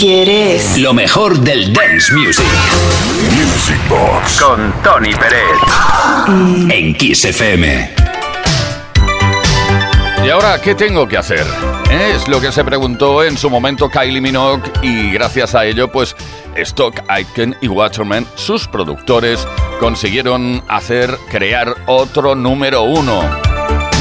¿Quieres? Lo mejor del dance music. Music Box. Con Tony Pérez. En Kiss FM. ¿Y ahora qué tengo que hacer? Es lo que se preguntó en su momento Kylie Minogue y gracias a ello, pues Stock Aitken y Waterman, sus productores, consiguieron hacer crear otro número uno.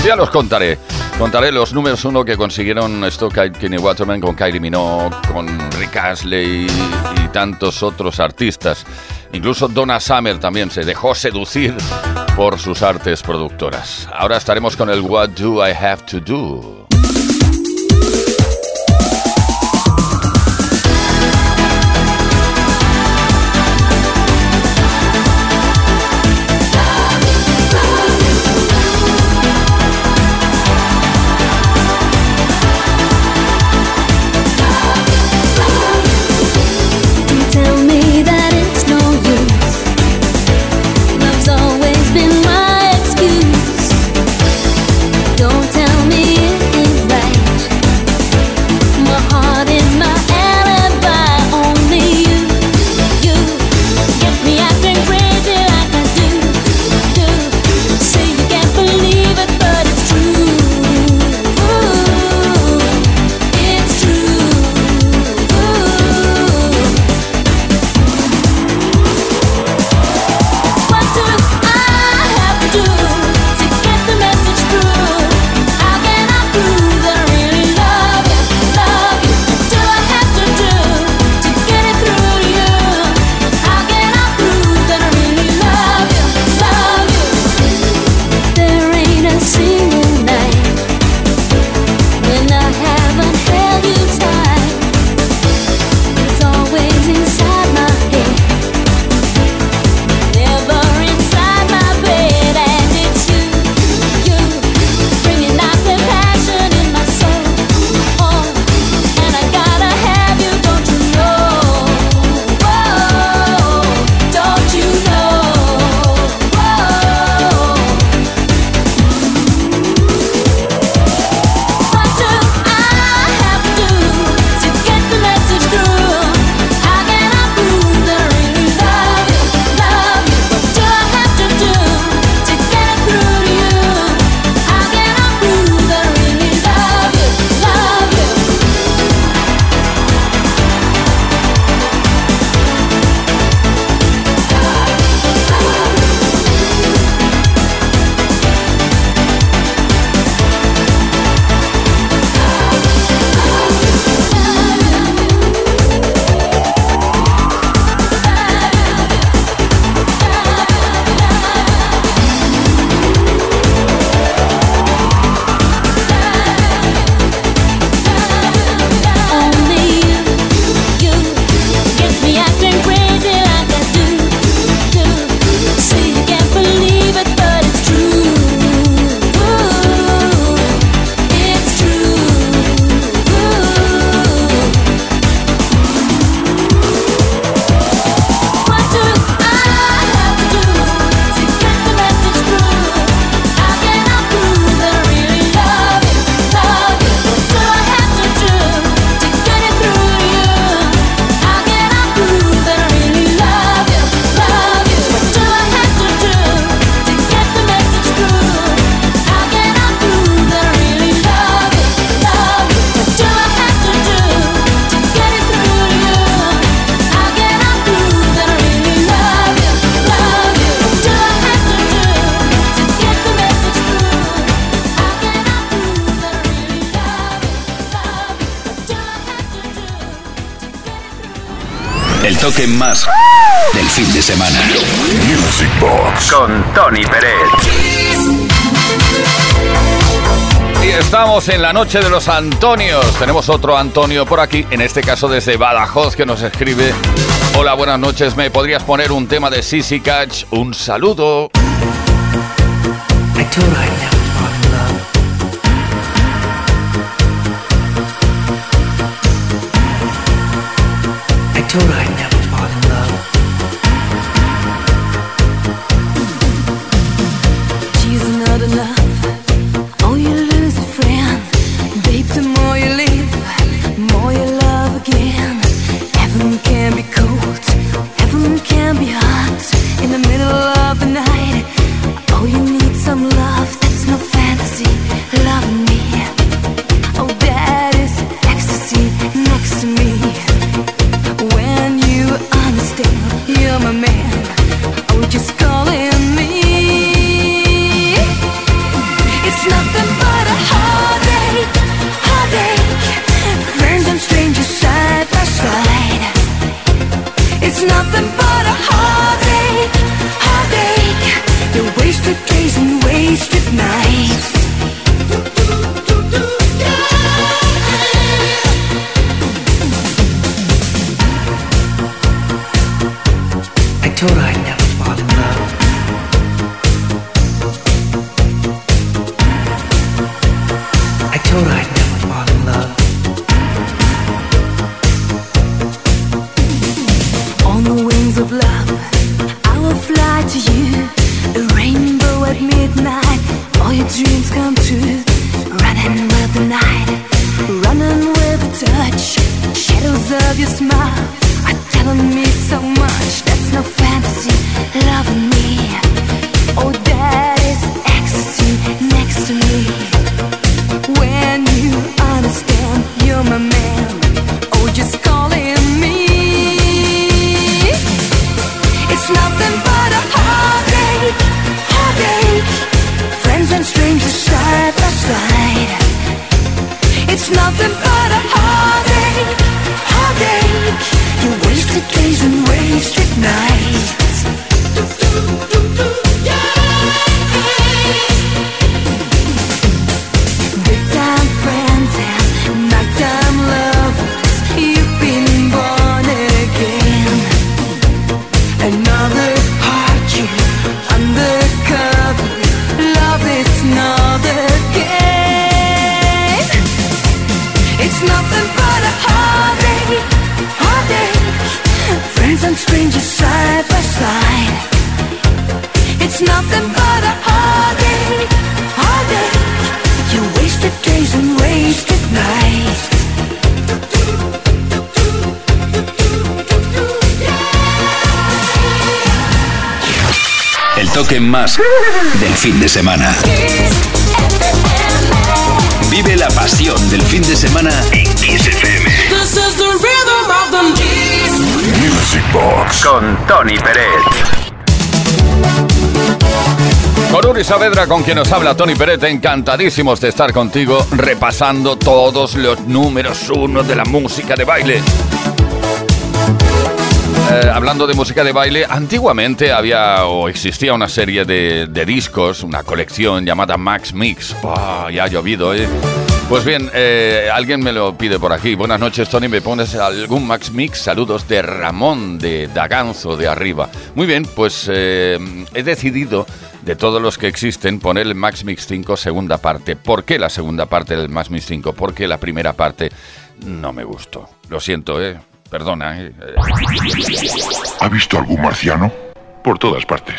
Ya los contaré. Contaré los números uno que consiguieron Stock Aitken y Waterman con Kylie Minogue, con Rick Astley y tantos otros artistas. Incluso Donna Summer también se dejó seducir por sus artes productoras. Ahora estaremos con el What Do I Have to Do? De semana. Music Box con Tony Pérez. Y estamos en la noche de los Antonios. Tenemos otro Antonio por aquí, en este caso desde Badajoz, que nos escribe. Hola, buenas noches. ¿Me podrías poner un tema de Sissy Catch? Un saludo. Más del fin de semana. Vive la pasión del fin de semana en Kiss FM. Music Box con Tony Pérez. Con Uri Saavedra, con quien nos habla Tony Pérez, encantadísimos de estar contigo repasando todos los números uno de la música de baile. Eh, hablando de música de baile, antiguamente había o existía una serie de, discos, una colección llamada Max Mix. ya ha llovido, ¿eh? Pues bien, eh, alguien me lo pide por aquí. Buenas noches, Tony. ¿Me pones algún Max Mix? Saludos de Ramón de Daganzo de arriba. Muy bien, pues eh, he decidido, de todos los que existen, poner el Max Mix 5 segunda parte. ¿Por qué la segunda parte del Max Mix 5? Porque la primera parte no me gustó. Lo siento, ¿eh? Perdona. Eh. ¿Ha visto algún marciano? Por todas partes.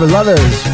several others.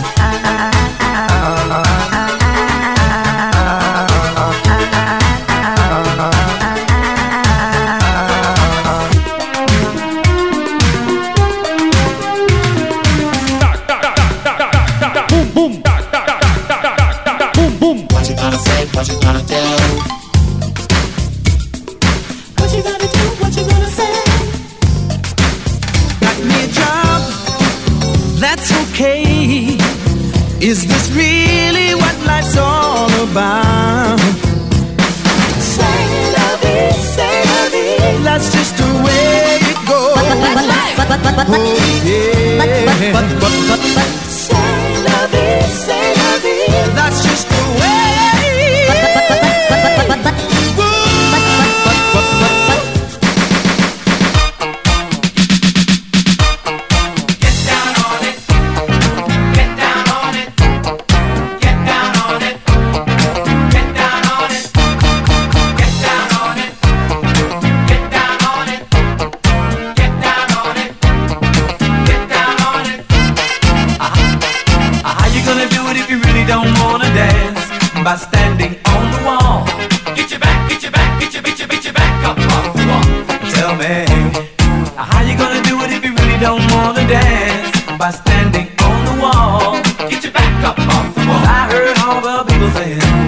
playing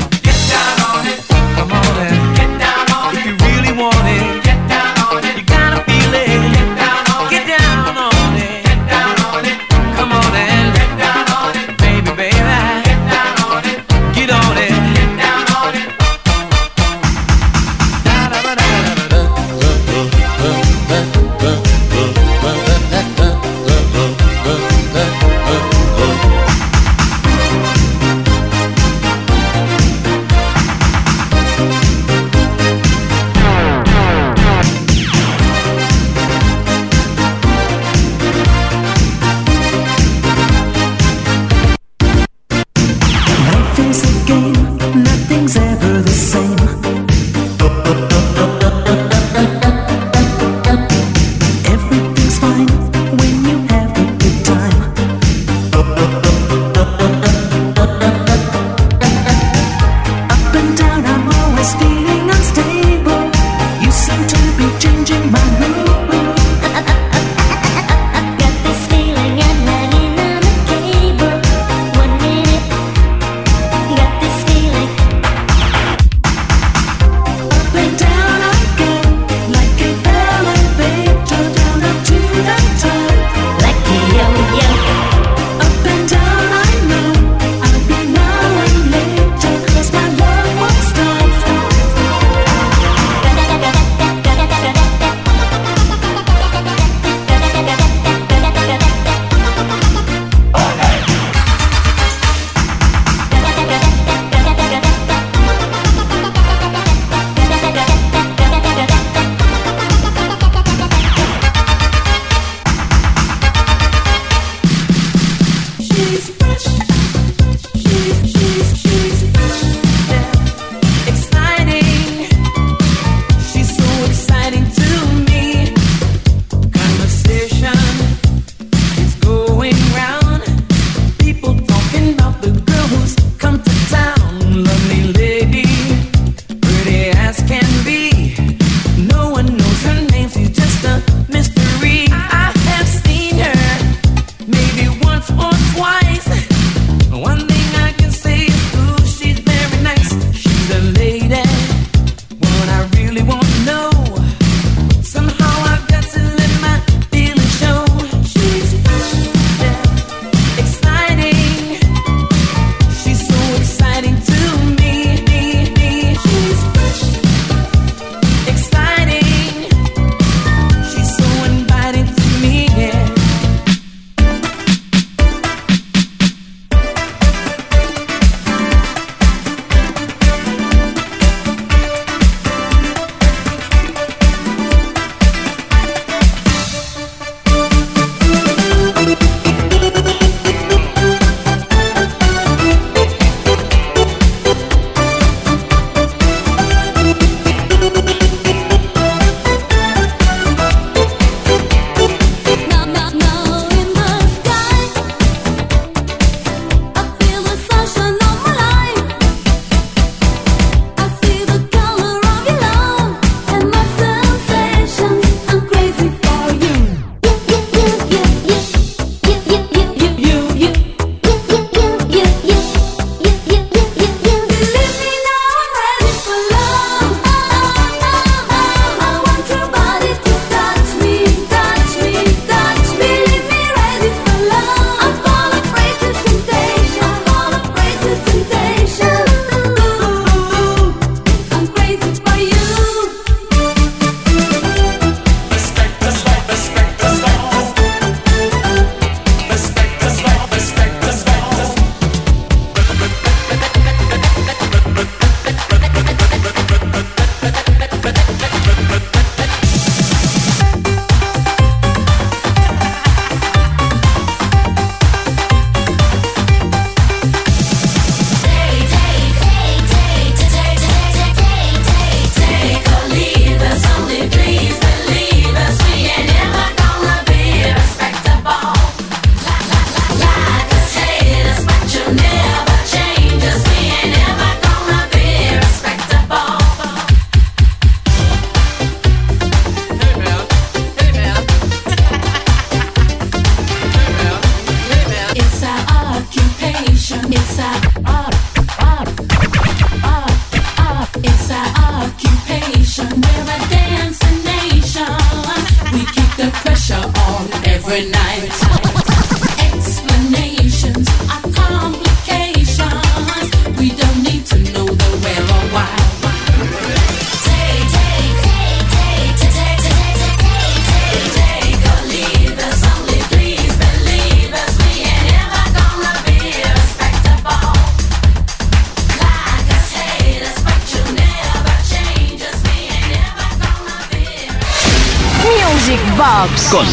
con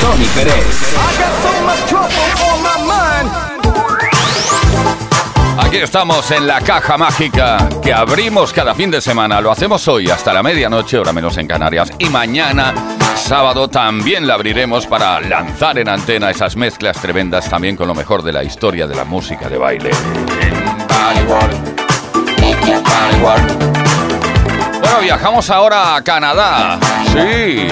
Tony Pérez. Aquí estamos en la caja mágica que abrimos cada fin de semana. Lo hacemos hoy hasta la medianoche, hora menos en Canarias. Y mañana, sábado, también la abriremos para lanzar en antena esas mezclas tremendas también con lo mejor de la historia de la música de baile. Bueno, viajamos ahora a Canadá. Sí,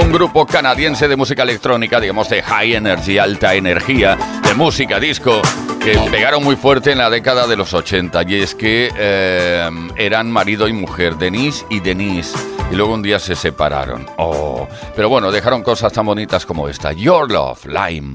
un grupo canadiense de música electrónica, digamos de high energy, alta energía, de música disco, que pegaron muy fuerte en la década de los 80. Y es que eh, eran marido y mujer, Denise y Denise. Y luego un día se separaron. Oh, pero bueno, dejaron cosas tan bonitas como esta. Your Love, Lime.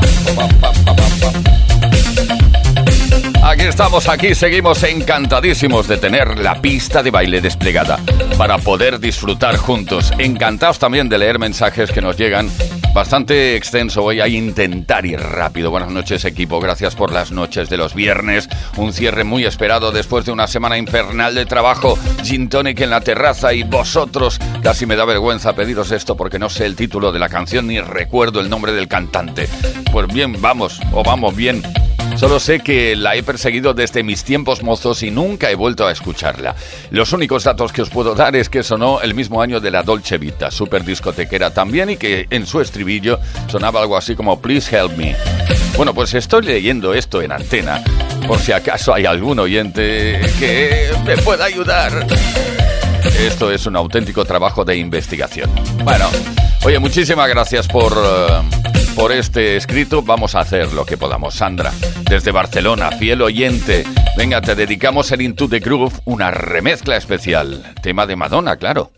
Aquí estamos, aquí seguimos encantadísimos de tener la pista de baile desplegada para poder disfrutar juntos. Encantados también de leer mensajes que nos llegan bastante extenso. Voy a intentar ir rápido. Buenas noches, equipo. Gracias por las noches de los viernes. Un cierre muy esperado después de una semana infernal de trabajo. Gin tonic en la terraza y vosotros. Casi me da vergüenza pediros esto porque no sé el título de la canción ni recuerdo el nombre del cantante. Pues bien, vamos, o vamos bien. Solo sé que la he perseguido desde mis tiempos mozos y nunca he vuelto a escucharla. Los únicos datos que os puedo dar es que sonó el mismo año de la Dolce Vita, super discotequera también, y que en su estribillo sonaba algo así como Please help me. Bueno, pues estoy leyendo esto en antena, por si acaso hay algún oyente que me pueda ayudar. Esto es un auténtico trabajo de investigación. Bueno, oye, muchísimas gracias por, eh, por este escrito. Vamos a hacer lo que podamos. Sandra, desde Barcelona, fiel oyente. Venga, te dedicamos el Into the Groove, una remezcla especial. Tema de Madonna, claro.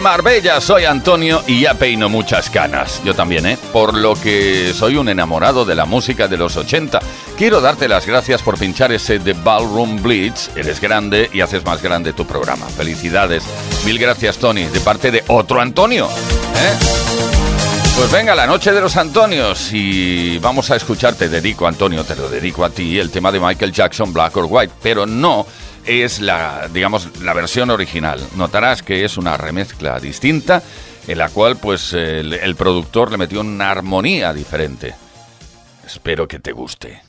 Marbella. Soy Antonio y ya peino muchas canas. Yo también, ¿eh? Por lo que soy un enamorado de la música de los 80. Quiero darte las gracias por pinchar ese The Ballroom Blitz. Eres grande y haces más grande tu programa. Felicidades. Mil gracias Tony, de parte de otro Antonio. ¿eh? Pues venga, la noche de los Antonios y vamos a escucharte, dedico Antonio, te lo dedico a ti, el tema de Michael Jackson, Black or White, pero no es la, digamos, la versión original. Notarás que es una remezcla distinta en la cual pues el, el productor le metió una armonía diferente. Espero que te guste.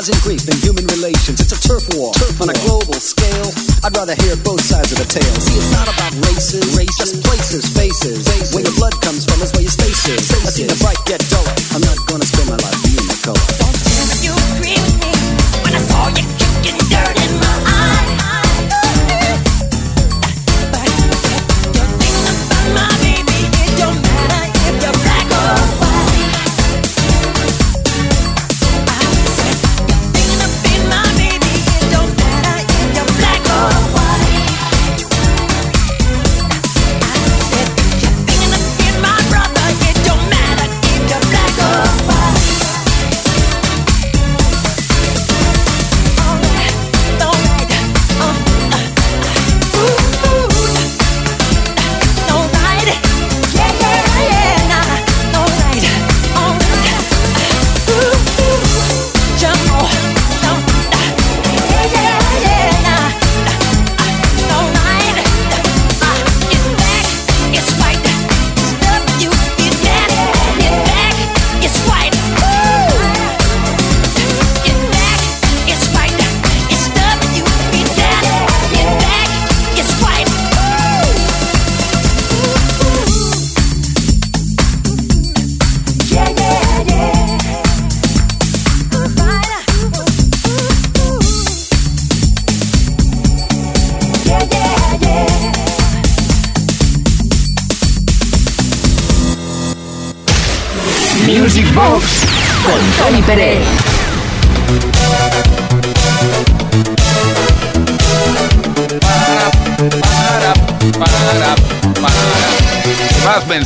Causing grief in human relations. It's a turf war turf on a global scale. I'd rather hear both sides of the tale. See, it's not about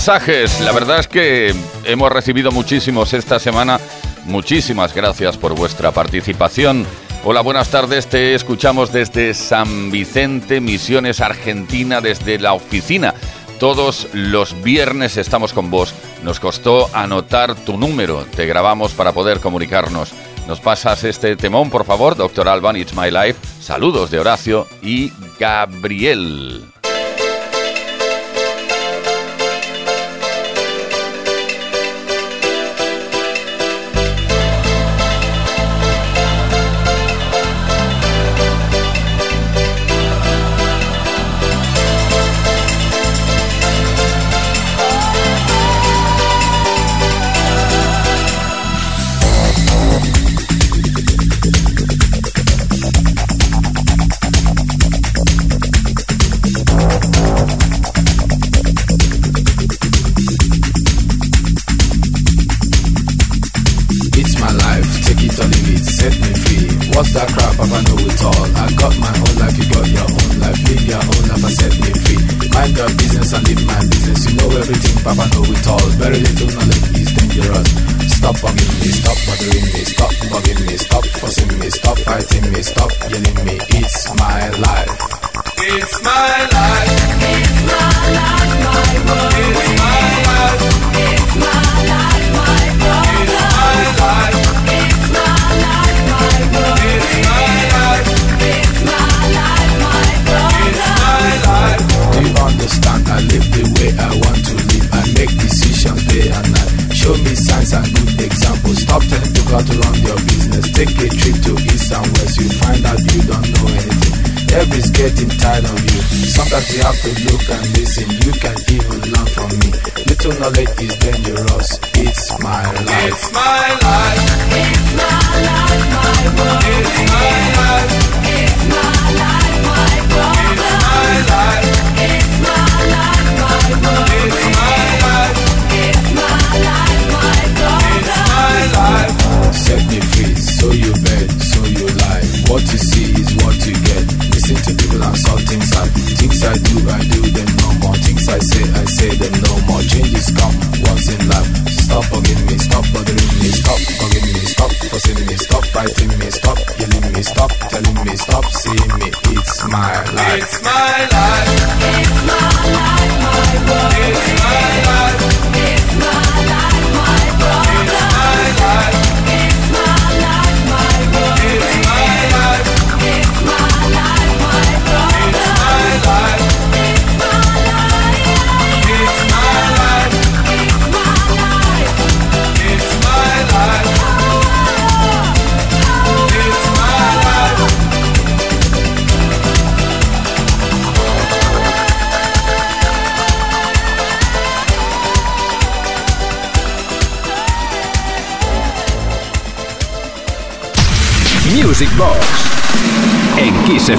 mensajes. La verdad es que hemos recibido muchísimos esta semana. Muchísimas gracias por vuestra participación. Hola, buenas tardes. Te escuchamos desde San Vicente, Misiones, Argentina, desde la oficina. Todos los viernes estamos con vos. Nos costó anotar tu número. Te grabamos para poder comunicarnos. Nos pasas este temón, por favor, Doctor Alban, It's My Life. Saludos de Horacio y Gabriel.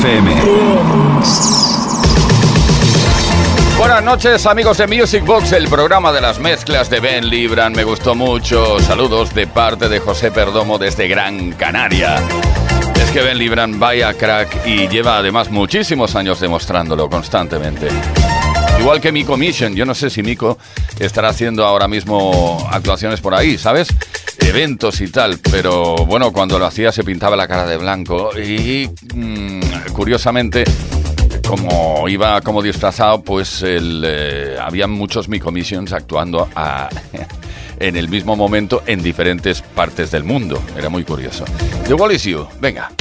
FM. Buenas noches amigos de Music Box, el programa de las mezclas de Ben Libran. Me gustó mucho. Saludos de parte de José Perdomo desde Gran Canaria. Es que Ben Libran vaya crack y lleva además muchísimos años demostrándolo constantemente. Igual que Miko Mission, yo no sé si Miko estará haciendo ahora mismo actuaciones por ahí, ¿sabes? Eventos y tal, pero bueno, cuando lo hacía se pintaba la cara de blanco y mmm, curiosamente, como iba como disfrazado, pues el, eh, había muchos mi commissions actuando en el mismo momento en diferentes partes del mundo. Era muy curioso. The Wall venga.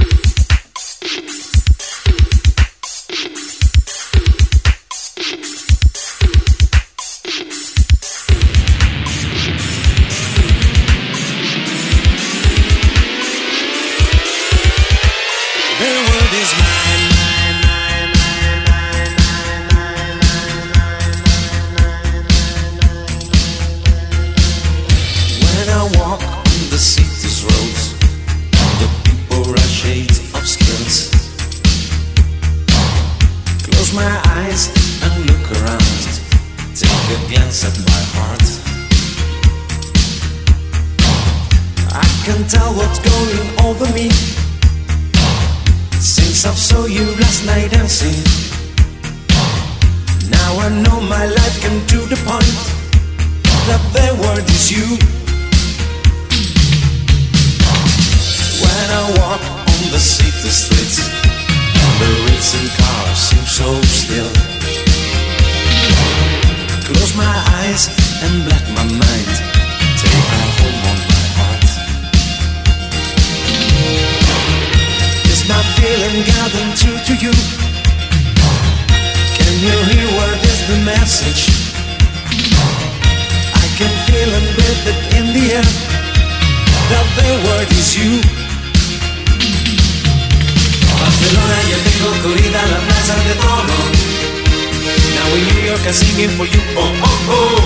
can sing it for you. Oh, oh, oh.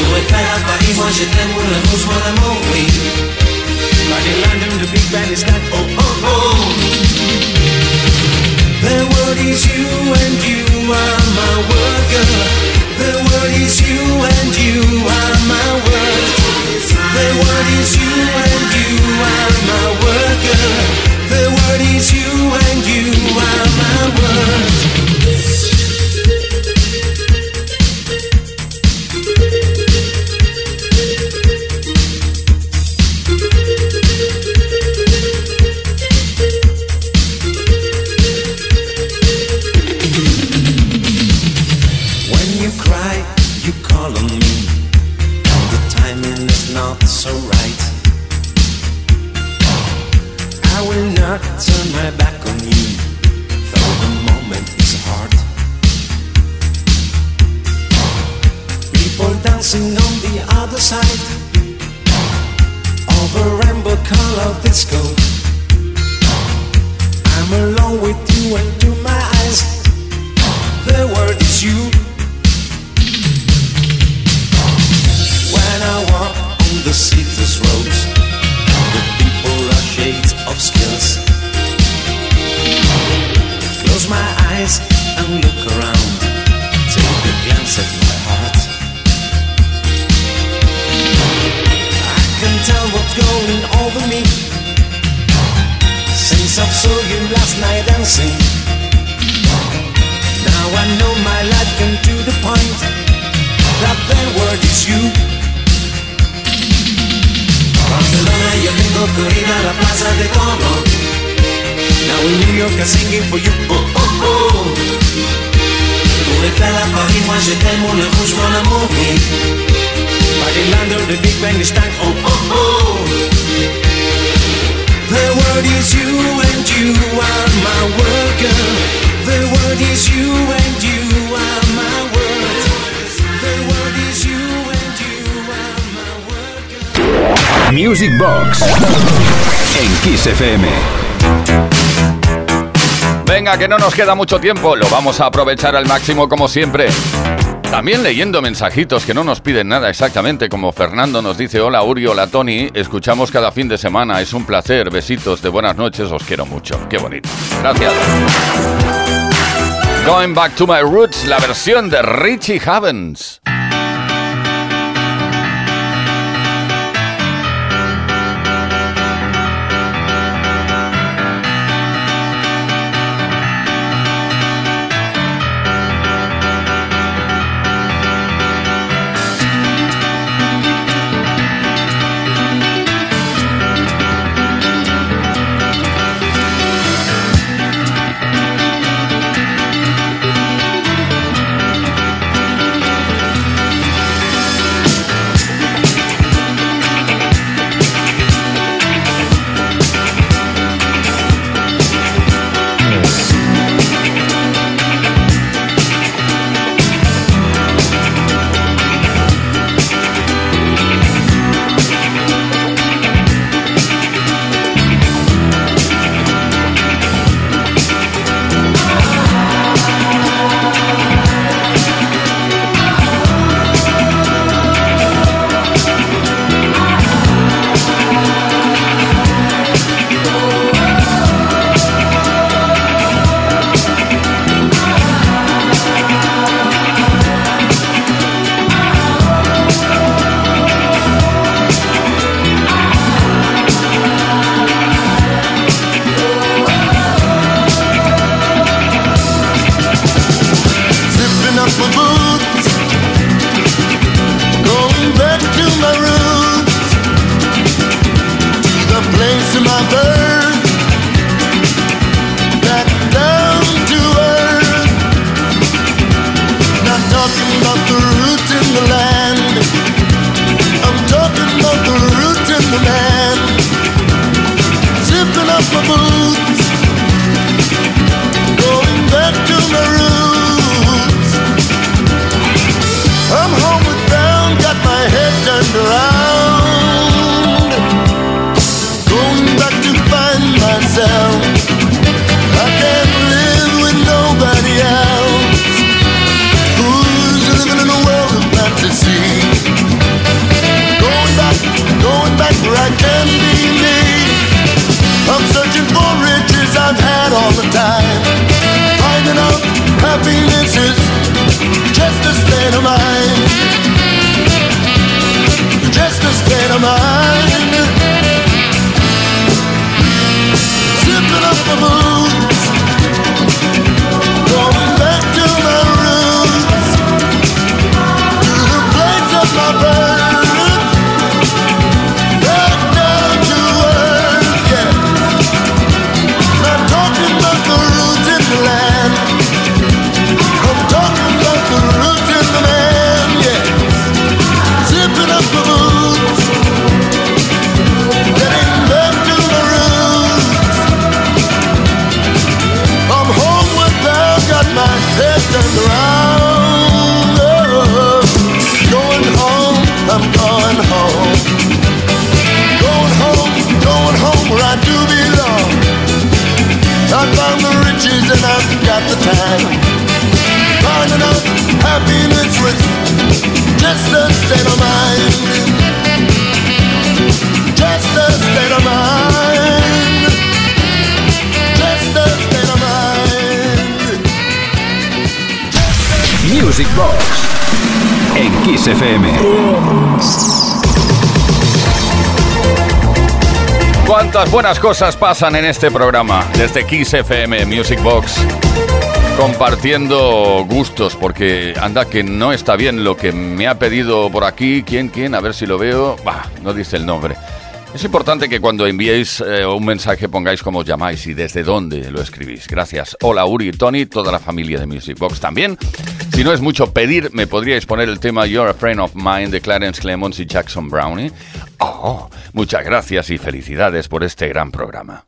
Nous est fait à Paris, moi je t'aime, on la rose, mon amour, oui. But London, the big band is that, oh, oh, oh. The world is you and you are my world, girl. The world is you and you are my world. The world is you and you are my world, girl. The world is you and you Kiss Venga, que no nos queda mucho tiempo, lo vamos a aprovechar al máximo como siempre. También leyendo mensajitos que no nos piden nada exactamente, como Fernando nos dice, hola Uri, hola Tony, escuchamos cada fin de semana, es un placer, besitos de buenas noches, os quiero mucho, qué bonito. Gracias. Going Back to My Roots, la versión de Richie Havens. Music Box en Kiss FM. Cuántas buenas cosas pasan en este programa desde Kiss FM Music Box. Compartiendo gustos, porque anda que no está bien lo que me ha pedido por aquí. ¿Quién, quién? A ver si lo veo. Bah, no dice el nombre. Es importante que cuando enviéis eh, un mensaje pongáis cómo os llamáis y desde dónde lo escribís. Gracias. Hola Uri, Tony, toda la familia de Music Box también. Si no es mucho pedir, me podríais poner el tema You're a Friend of Mine de Clarence Clemons y Jackson Brownie. Oh, muchas gracias y felicidades por este gran programa.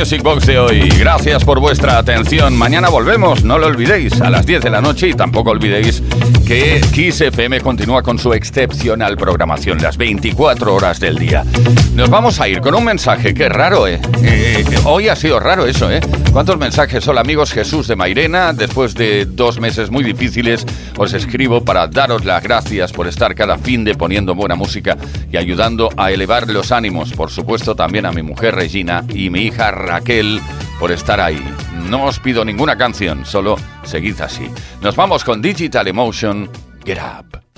Music Box de hoy. Gracias por vuestra atención. Mañana volvemos, no lo olvidéis, a las 10 de la noche y tampoco olvidéis que Kiss continúa con su excepcional programación las 24 horas del día. Nos vamos a ir con un mensaje que raro, ¿eh? Eh, eh, hoy ha sido raro eso, ¿eh? ¿Cuántos mensajes? Hola amigos, Jesús de Mairena. Después de dos meses muy difíciles, os escribo para daros las gracias por estar cada fin de poniendo buena música y ayudando a elevar los ánimos. Por supuesto, también a mi mujer Regina y mi hija Raquel por estar ahí. No os pido ninguna canción, solo seguid así. Nos vamos con Digital Emotion, Get Up.